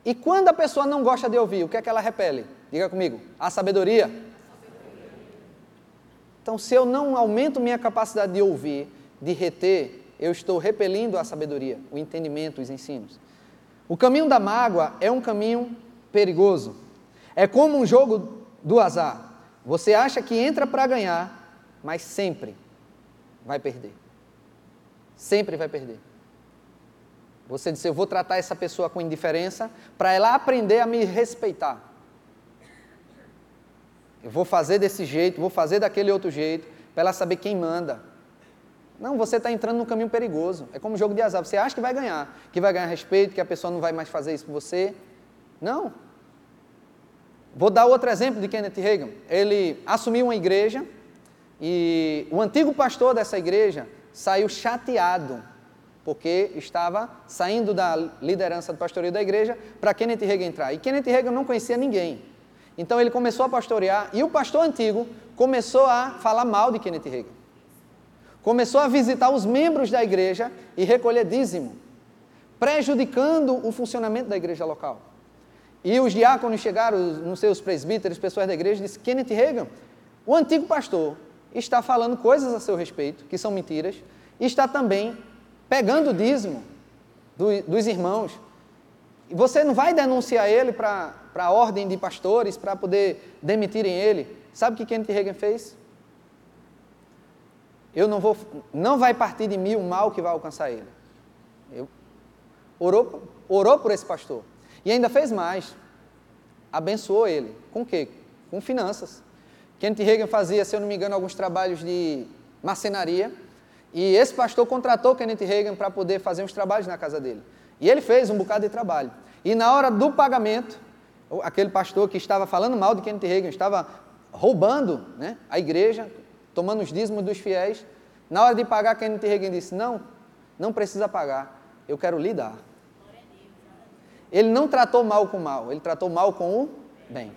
E quando a pessoa não gosta de ouvir, o que é que ela repele? Diga comigo, a sabedoria. Então, se eu não aumento minha capacidade de ouvir, de reter, eu estou repelindo a sabedoria, o entendimento, os ensinos. O caminho da mágoa é um caminho perigoso. É como um jogo do azar. Você acha que entra para ganhar, mas sempre vai perder. Sempre vai perder. Você disse: Eu vou tratar essa pessoa com indiferença para ela aprender a me respeitar. Eu vou fazer desse jeito, vou fazer daquele outro jeito, para ela saber quem manda. Não, você está entrando num caminho perigoso. É como jogo de azar. Você acha que vai ganhar, que vai ganhar respeito, que a pessoa não vai mais fazer isso por você. Não. Vou dar outro exemplo de Kenneth Reagan. Ele assumiu uma igreja e o antigo pastor dessa igreja saiu chateado porque estava saindo da liderança do pastoreio da igreja para Kenneth Reagan entrar. E Kenneth Reagan não conhecia ninguém. Então ele começou a pastorear e o pastor antigo começou a falar mal de Kenneth Reagan. Começou a visitar os membros da igreja e recolher dízimo, prejudicando o funcionamento da igreja local. E os diáconos chegaram, nos seus presbíteros, pessoas da igreja, e disse: Kenneth Reagan, o antigo pastor, está falando coisas a seu respeito, que são mentiras, e está também pegando o dízimo do, dos irmãos. Você não vai denunciar ele para a ordem de pastores para poder demitirem ele. Sabe o que Kenneth Reagan fez? Eu não vou, não vai partir de mim o mal que vai alcançar ele. Eu, orou, orou por esse pastor. E ainda fez mais. Abençoou ele. Com o quê? Com finanças. Kenneth Reagan fazia, se eu não me engano, alguns trabalhos de marcenaria. E esse pastor contratou Kenneth Reagan para poder fazer uns trabalhos na casa dele. E ele fez um bocado de trabalho. E na hora do pagamento, aquele pastor que estava falando mal de Kenneth Reagan, estava roubando né, a igreja, tomando os dízimos dos fiéis. Na hora de pagar, Kenneth Reagan disse: Não, não precisa pagar, eu quero lhe dar. Ele não tratou mal com mal, ele tratou mal com o bem.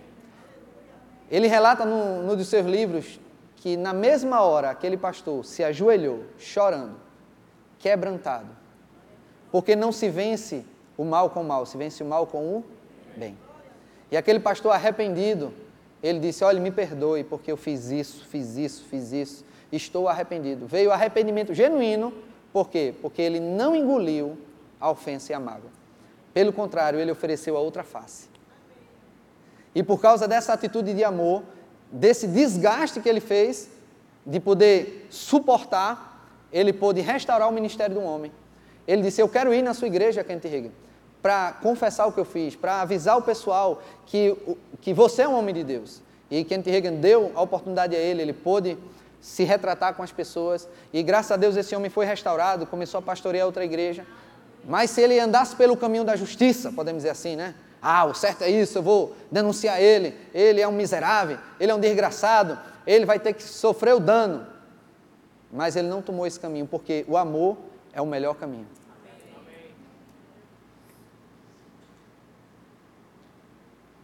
Ele relata num dos seus livros que na mesma hora aquele pastor se ajoelhou, chorando, quebrantado, porque não se vence o mal com o mal, se vence o mal com o bem. E aquele pastor arrependido, ele disse: Olha, me perdoe, porque eu fiz isso, fiz isso, fiz isso, estou arrependido. Veio arrependimento genuíno, por quê? Porque ele não engoliu a ofensa e a mágoa. Pelo contrário, ele ofereceu a outra face. E por causa dessa atitude de amor, desse desgaste que ele fez, de poder suportar, ele pôde restaurar o ministério do homem. Ele disse: Eu quero ir na sua igreja, Kent Reagan, para confessar o que eu fiz, para avisar o pessoal que, que você é um homem de Deus. E Kent Reagan deu a oportunidade a ele, ele pôde se retratar com as pessoas, e graças a Deus esse homem foi restaurado, começou a pastorear outra igreja. Mas se ele andasse pelo caminho da justiça, podemos dizer assim, né? Ah, o certo é isso, eu vou denunciar ele, ele é um miserável, ele é um desgraçado, ele vai ter que sofrer o dano. Mas ele não tomou esse caminho, porque o amor é o melhor caminho.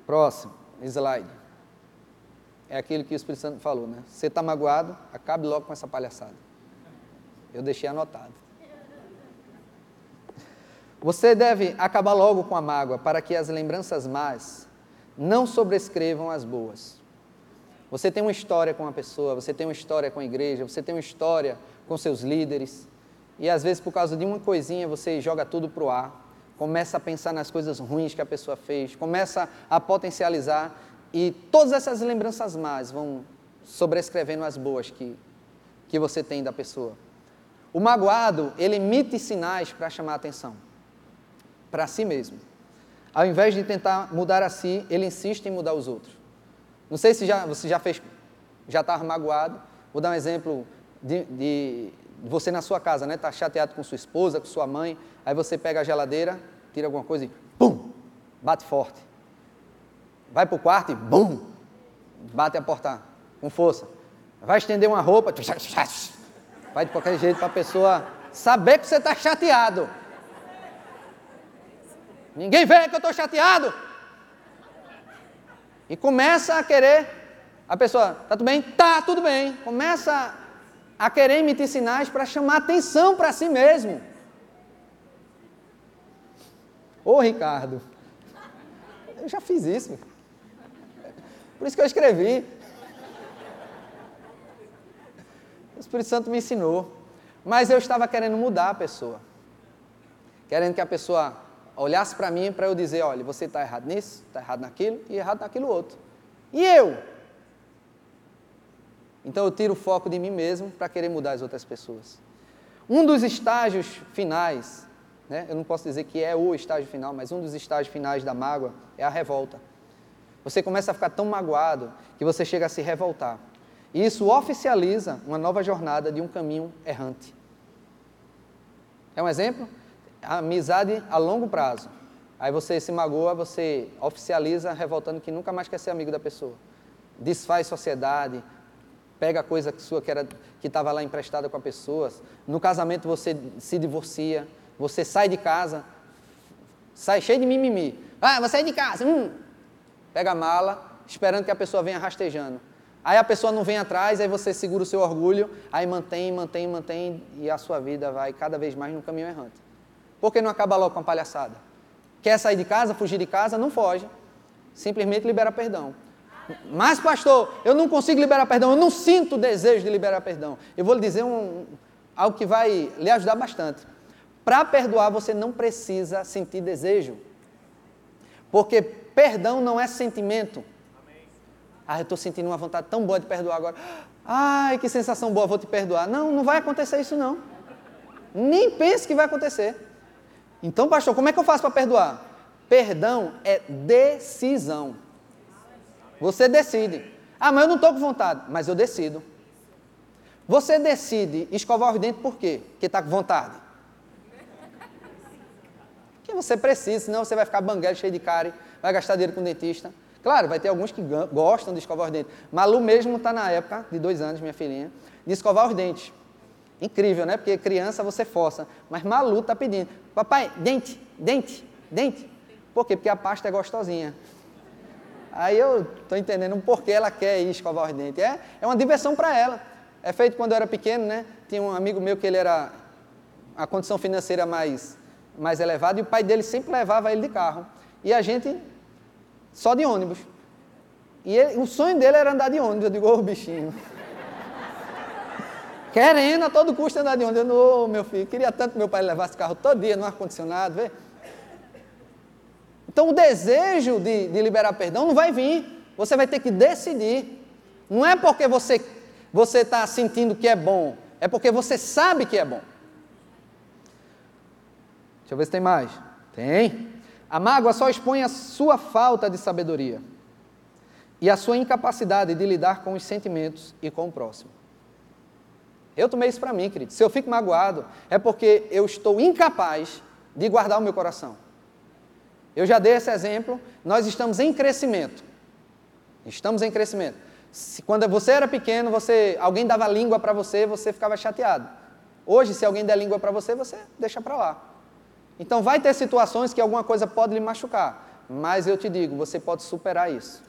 Próximo slide. é aquilo que o Espírito Santo falou, né? Você está magoado, acabe logo com essa palhaçada. Eu deixei anotado. Você deve acabar logo com a mágoa para que as lembranças más não sobrescrevam as boas. Você tem uma história com uma pessoa, você tem uma história com a igreja, você tem uma história com seus líderes, e às vezes por causa de uma coisinha você joga tudo para o ar, começa a pensar nas coisas ruins que a pessoa fez, começa a potencializar e todas essas lembranças más vão sobrescrevendo as boas que, que você tem da pessoa. O magoado, ele emite sinais para chamar atenção, para si mesmo. Ao invés de tentar mudar a si, ele insiste em mudar os outros. Não sei se já, você já fez, já estava magoado. Vou dar um exemplo de, de, você na sua casa, né? Está chateado com sua esposa, com sua mãe, aí você pega a geladeira, tira alguma coisa e pum, bate forte. Vai para o quarto e bum, bate a porta com força. Vai estender uma roupa, vai de qualquer jeito para a pessoa saber que você está chateado. Ninguém vê que eu estou chateado. E começa a querer, a pessoa, tá tudo bem? Tá, tudo bem. Começa a querer emitir sinais para chamar atenção para si mesmo. Ô Ricardo, eu já fiz isso. Por isso que eu escrevi. O Espírito Santo me ensinou. Mas eu estava querendo mudar a pessoa. Querendo que a pessoa olhasse para mim para eu dizer: olha, você está errado nisso, está errado naquilo e errado naquilo outro. E eu? Então eu tiro o foco de mim mesmo para querer mudar as outras pessoas. Um dos estágios finais, né, eu não posso dizer que é o estágio final, mas um dos estágios finais da mágoa é a revolta. Você começa a ficar tão magoado que você chega a se revoltar. E isso oficializa uma nova jornada de um caminho errante. É um exemplo? Amizade a longo prazo. Aí você se magoa, você oficializa revoltando que nunca mais quer ser amigo da pessoa. Desfaz sociedade, pega a coisa sua que era que estava lá emprestada com a pessoa. No casamento você se divorcia, você sai de casa, sai cheio de mimimi. Ah, você sai de casa. Hum. Pega a mala, esperando que a pessoa venha rastejando. Aí a pessoa não vem atrás, aí você segura o seu orgulho, aí mantém, mantém, mantém, e a sua vida vai cada vez mais no caminho errante. Por que não acaba logo com a palhaçada? Quer sair de casa, fugir de casa? Não foge. Simplesmente libera perdão. Mas, pastor, eu não consigo liberar perdão, eu não sinto o desejo de liberar perdão. Eu vou lhe dizer um, algo que vai lhe ajudar bastante. Para perdoar, você não precisa sentir desejo. Porque perdão não é sentimento. Ah, eu estou sentindo uma vontade tão boa de perdoar agora. Ai, que sensação boa, vou te perdoar. Não, não vai acontecer isso não. Nem pense que vai acontecer. Então, pastor, como é que eu faço para perdoar? Perdão é decisão. Você decide. Ah, mas eu não estou com vontade. Mas eu decido. Você decide escovar os dentes por quê? Porque está com vontade. Porque você precisa, senão você vai ficar banguelo, cheio de cárie, vai gastar dinheiro com o dentista. Claro, vai ter alguns que gostam de escovar os dentes. Malu mesmo está na época, de dois anos, minha filhinha, de escovar os dentes. Incrível, né? Porque criança você força. Mas Malu está pedindo, papai, dente, dente, dente. Por quê? Porque a pasta é gostosinha. Aí eu estou entendendo por que ela quer ir escovar os dentes. É, é uma diversão para ela. É feito quando eu era pequeno, né? Tinha um amigo meu que ele era a condição financeira mais, mais elevada e o pai dele sempre levava ele de carro. E a gente só de ônibus. E ele, o sonho dele era andar de ônibus. Eu digo, ô oh, bichinho. Querendo a todo custo andar de ônibus. Eu, ô oh, meu filho, queria tanto que meu pai levasse carro todo dia no ar-condicionado, vê? Então o desejo de, de liberar perdão não vai vir. Você vai ter que decidir. Não é porque você você está sentindo que é bom, é porque você sabe que é bom. Deixa eu ver se tem mais. Tem. A mágoa só expõe a sua falta de sabedoria e a sua incapacidade de lidar com os sentimentos e com o próximo. Eu tomei isso para mim, querido. Se eu fico magoado, é porque eu estou incapaz de guardar o meu coração. Eu já dei esse exemplo, nós estamos em crescimento. Estamos em crescimento. Se, quando você era pequeno, você, alguém dava língua para você, você ficava chateado. Hoje, se alguém der língua para você, você deixa para lá. Então vai ter situações que alguma coisa pode lhe machucar, mas eu te digo, você pode superar isso.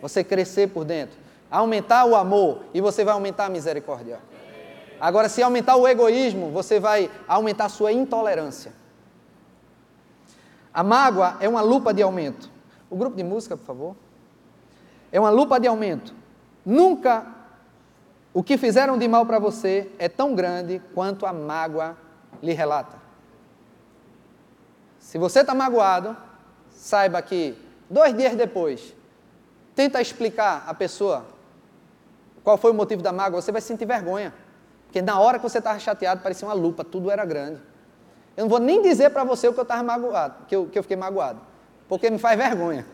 Você crescer por dentro. aumentar o amor e você vai aumentar a misericórdia. Agora, se aumentar o egoísmo, você vai aumentar a sua intolerância. A mágoa é uma lupa de aumento. O grupo de música, por favor. É uma lupa de aumento. Nunca o que fizeram de mal para você é tão grande quanto a mágoa lhe relata. Se você está magoado, saiba que dois dias depois, tenta explicar à pessoa qual foi o motivo da mágoa, você vai sentir vergonha. Porque na hora que você estava chateado, parecia uma lupa, tudo era grande. Eu não vou nem dizer para você o que eu estava magoado, que eu, que eu fiquei magoado, porque me faz vergonha.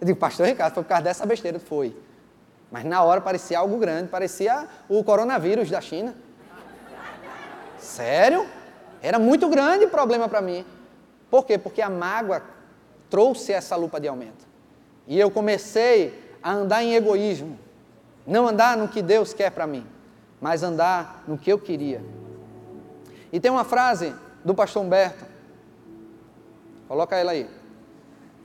Eu digo, pastor Ricardo, foi por causa dessa besteira. Foi. Mas na hora parecia algo grande, parecia o coronavírus da China. Sério? Era muito grande o problema para mim. Por quê? Porque a mágoa trouxe essa lupa de aumento. E eu comecei a andar em egoísmo. Não andar no que Deus quer para mim, mas andar no que eu queria. E tem uma frase do pastor Humberto. Coloca ela aí.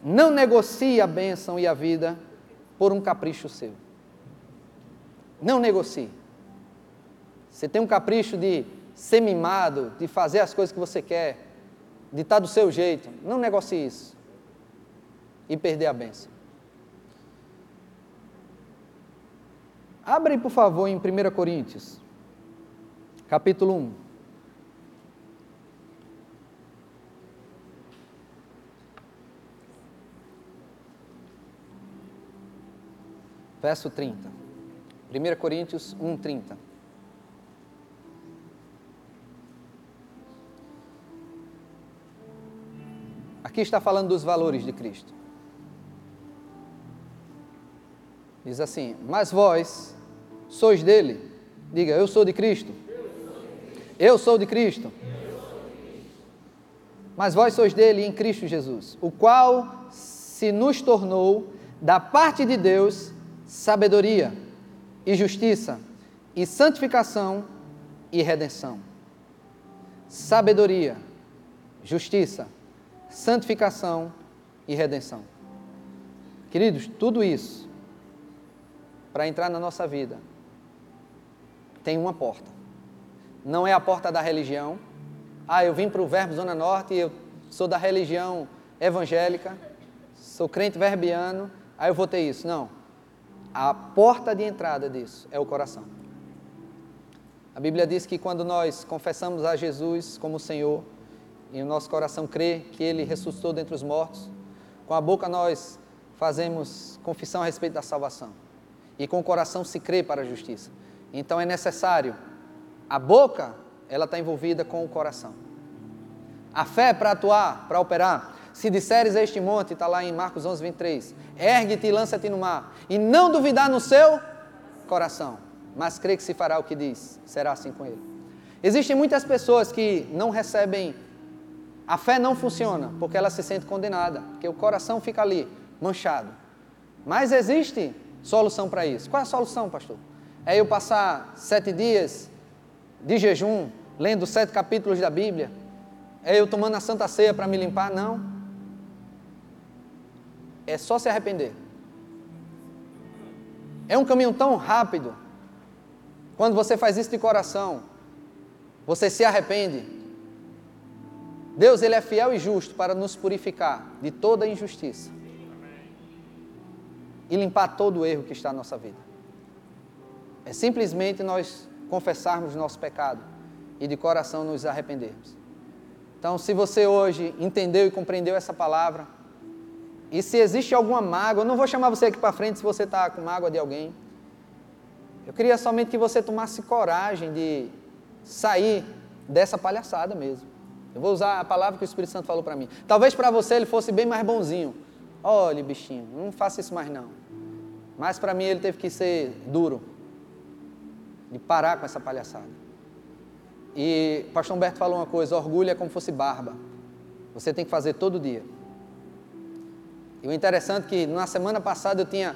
Não negocie a bênção e a vida por um capricho seu. Não negocie. Você tem um capricho de ser mimado, de fazer as coisas que você quer, de estar do seu jeito. Não negocie isso. E perder a bênção. Abre, por favor, em 1 Coríntios, capítulo 1. Verso 30. 1 Coríntios 1, 30. Aqui está falando dos valores de Cristo. Diz assim: Mas vós sois dele. Diga, eu sou de Cristo. Eu sou de Cristo. Mas vós sois dele em Cristo Jesus, o qual se nos tornou, da parte de Deus, sabedoria e justiça e santificação e redenção. Sabedoria, justiça, santificação e redenção. Queridos, tudo isso, para entrar na nossa vida, tem uma porta. Não é a porta da religião. Ah, eu vim para o Verbo Zona Norte e eu sou da religião evangélica, sou crente verbiano, aí eu vou ter isso. Não. A porta de entrada disso é o coração. A Bíblia diz que quando nós confessamos a Jesus como Senhor, e o nosso coração crê que Ele ressuscitou dentre os mortos, com a boca nós fazemos confissão a respeito da salvação. E com o coração se crê para a justiça. Então é necessário, a boca, ela está envolvida com o coração. A fé para atuar, para operar. Se disseres a este monte, está lá em Marcos 11, 23, ergue-te e lança-te no mar, e não duvidar no seu coração, mas crê que se fará o que diz, será assim com ele. Existem muitas pessoas que não recebem a fé não funciona porque ela se sente condenada, porque o coração fica ali, manchado. Mas existe solução para isso. Qual é a solução, pastor? É eu passar sete dias de jejum, lendo sete capítulos da Bíblia? É eu tomando a Santa Ceia para me limpar? Não. É só se arrepender. É um caminho tão rápido. Quando você faz isso de coração, você se arrepende, Deus ele é fiel e justo para nos purificar de toda injustiça e limpar todo o erro que está na nossa vida. É simplesmente nós confessarmos nosso pecado e de coração nos arrependermos. Então, se você hoje entendeu e compreendeu essa palavra, e se existe alguma mágoa, eu não vou chamar você aqui para frente se você está com mágoa de alguém. Eu queria somente que você tomasse coragem de sair dessa palhaçada mesmo. Eu vou usar a palavra que o Espírito Santo falou para mim. Talvez para você ele fosse bem mais bonzinho. Olha, bichinho, não faça isso mais não. Mas para mim ele teve que ser duro. De parar com essa palhaçada. E o pastor Humberto falou uma coisa: orgulho é como fosse barba. Você tem que fazer todo dia. E o interessante é que na semana passada eu tinha,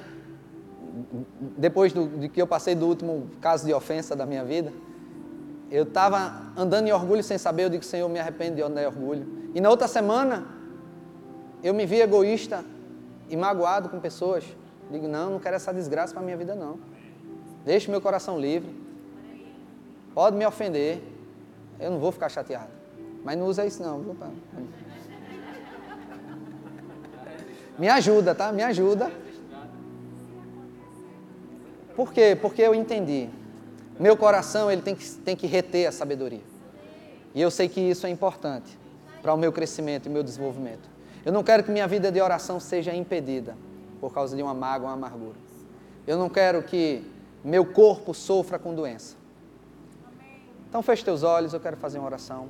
depois do, de que eu passei do último caso de ofensa da minha vida, eu estava andando em orgulho sem saber, eu digo, Senhor, me arrependo de andar em orgulho. E na outra semana, eu me vi egoísta e magoado com pessoas. Digo, não, não quero essa desgraça para a minha vida, não. Deixe meu coração livre. Pode me ofender. Eu não vou ficar chateado. Mas não usa isso não, viu? Me ajuda, tá? Me ajuda. Por quê? Porque eu entendi. Meu coração ele tem que, tem que reter a sabedoria. E eu sei que isso é importante para o meu crescimento e meu desenvolvimento. Eu não quero que minha vida de oração seja impedida por causa de uma mágoa, uma amargura. Eu não quero que meu corpo sofra com doença. Então feche teus olhos, eu quero fazer uma oração.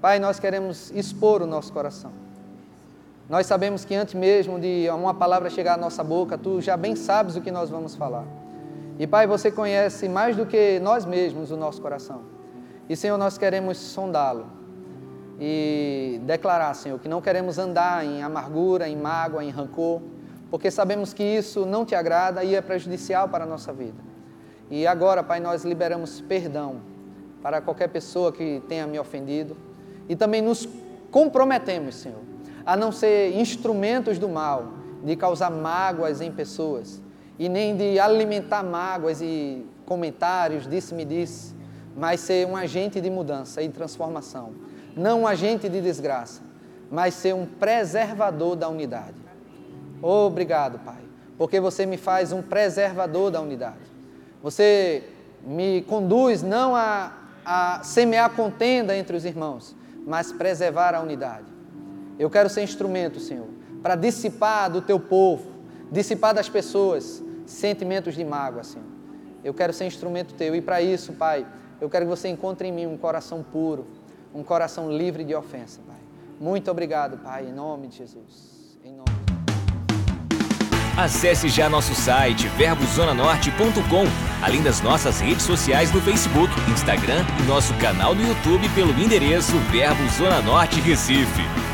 Pai, nós queremos expor o nosso coração. Nós sabemos que antes mesmo de uma palavra chegar à nossa boca, tu já bem sabes o que nós vamos falar. E Pai, você conhece mais do que nós mesmos o nosso coração. E Senhor, nós queremos sondá-lo e declarar, Senhor, que não queremos andar em amargura, em mágoa, em rancor, porque sabemos que isso não te agrada e é prejudicial para a nossa vida. E agora, Pai, nós liberamos perdão para qualquer pessoa que tenha me ofendido e também nos comprometemos, Senhor, a não ser instrumentos do mal, de causar mágoas em pessoas e nem de alimentar mágoas e comentários, disse-me disse, mas ser um agente de mudança e transformação. Não um agente de desgraça, mas ser um preservador da unidade. Obrigado, Pai, porque você me faz um preservador da unidade. Você me conduz não a, a semear contenda entre os irmãos, mas preservar a unidade. Eu quero ser instrumento, Senhor, para dissipar do teu povo, dissipar das pessoas sentimentos de mágoa, Senhor. Eu quero ser instrumento teu e para isso, Pai, eu quero que você encontre em mim um coração puro, um coração livre de ofensa, Pai. Muito obrigado, Pai, em nome de Jesus. Em nome de... Acesse já nosso site verbozonanorte.com, além das nossas redes sociais no Facebook, Instagram e nosso canal no YouTube pelo endereço Verbo Zona Norte Recife.